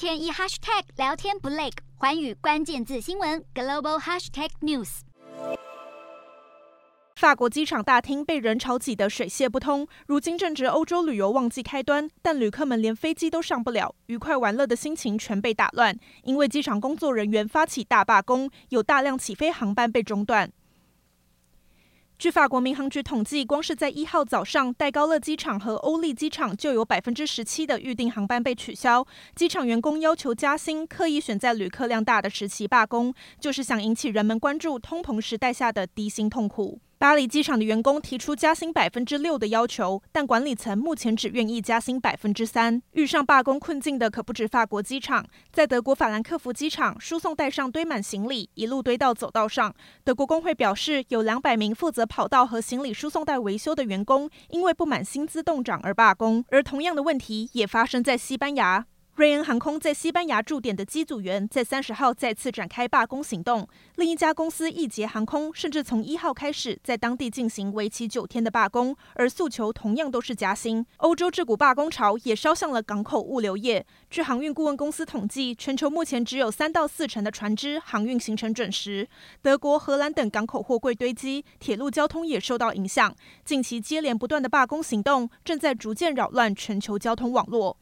天一 hashtag 聊天不累，环宇关键字新闻 global hashtag news。法国机场大厅被人潮挤得水泄不通，如今正值欧洲旅游旺季开端，但旅客们连飞机都上不了，愉快玩乐的心情全被打乱，因为机场工作人员发起大罢工，有大量起飞航班被中断。据法国民航局统计，光是在一号早上，戴高乐机场和欧丽机场就有百分之十七的预定航班被取消。机场员工要求加薪，刻意选在旅客量大的时期罢工，就是想引起人们关注通膨时代下的低薪痛苦。巴黎机场的员工提出加薪百分之六的要求，但管理层目前只愿意加薪百分之三。遇上罢工困境的可不止法国机场，在德国法兰克福机场，输送带上堆满行李，一路堆到走道上。德国工会表示，有两百名负责跑道和行李输送带维修的员工，因为不满薪资冻涨而罢工。而同样的问题也发生在西班牙。瑞恩航空在西班牙驻点的机组员在三十号再次展开罢工行动。另一家公司易捷航空甚至从一号开始在当地进行为期九天的罢工，而诉求同样都是加薪。欧洲这股罢工潮也烧向了港口物流业。据航运顾问公司统计，全球目前只有三到四成的船只航运行程准时。德国、荷兰等港口货柜堆积，铁路交通也受到影响。近期接连不断的罢工行动正在逐渐扰乱全球交通网络。